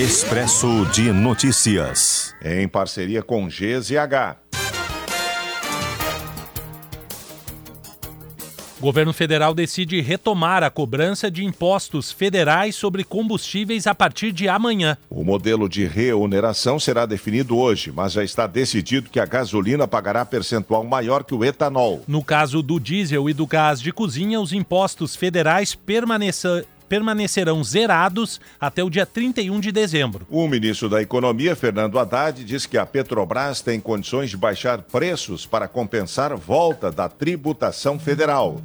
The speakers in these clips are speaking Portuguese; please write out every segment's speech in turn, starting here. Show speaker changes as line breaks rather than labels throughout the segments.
Expresso de Notícias.
Em parceria com GZH.
Governo federal decide retomar a cobrança de impostos federais sobre combustíveis a partir de amanhã.
O modelo de reoneração será definido hoje, mas já está decidido que a gasolina pagará percentual maior que o etanol.
No caso do diesel e do gás de cozinha, os impostos federais permaneçam permanecerão zerados até o dia 31 de dezembro.
O ministro da Economia, Fernando Haddad, diz que a Petrobras tem condições de baixar preços para compensar volta da tributação federal.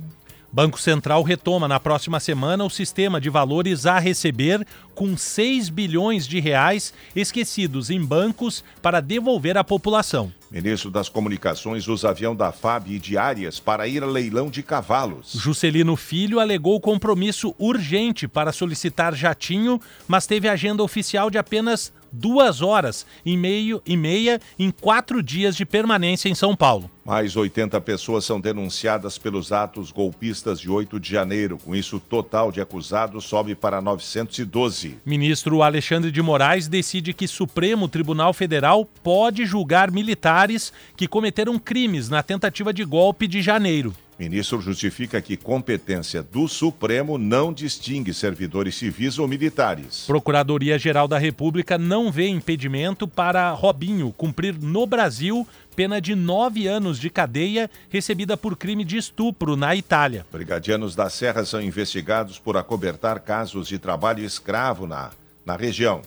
Banco Central retoma na próxima semana o sistema de valores a receber com 6 bilhões de reais esquecidos em bancos para devolver à população.
Ministro das Comunicações usa avião da FAB e diárias para ir a leilão de cavalos.
Juscelino Filho alegou compromisso urgente para solicitar jatinho, mas teve agenda oficial de apenas duas horas e, meio, e meia em quatro dias de permanência em São Paulo.
Mais 80 pessoas são denunciadas pelos atos golpistas de 8 de janeiro. Com isso, o total de acusados sobe para 912.
Ministro Alexandre de Moraes decide que Supremo Tribunal Federal pode julgar militares que cometeram crimes na tentativa de golpe de janeiro.
Ministro justifica que competência do Supremo não distingue servidores civis ou militares.
Procuradoria-Geral da República não vê impedimento para Robinho cumprir no Brasil pena de nove anos de cadeia recebida por crime de estupro na Itália.
Brigadianos da Serra são investigados por acobertar casos de trabalho escravo na, na região.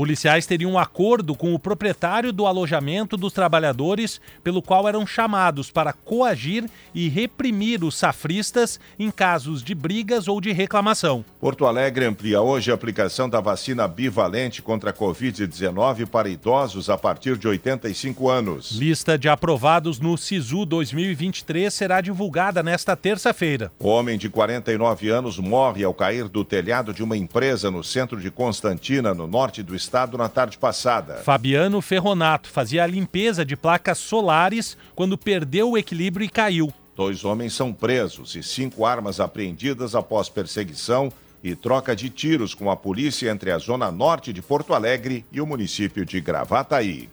Policiais teriam um acordo com o proprietário do alojamento dos trabalhadores, pelo qual eram chamados para coagir e reprimir os safristas em casos de brigas ou de reclamação.
Porto Alegre amplia hoje a aplicação da vacina bivalente contra a Covid-19 para idosos a partir de 85 anos.
Lista de aprovados no SISU 2023 será divulgada nesta terça-feira.
Homem de 49 anos morre ao cair do telhado de uma empresa no centro de Constantina, no norte do estado estado na tarde passada.
Fabiano Ferronato fazia a limpeza de placas solares quando perdeu o equilíbrio e caiu.
Dois homens são presos e cinco armas apreendidas após perseguição e troca de tiros com a polícia entre a zona norte de Porto Alegre e o município de Gravataí.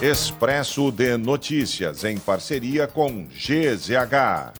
Expresso de Notícias, em parceria com GZH.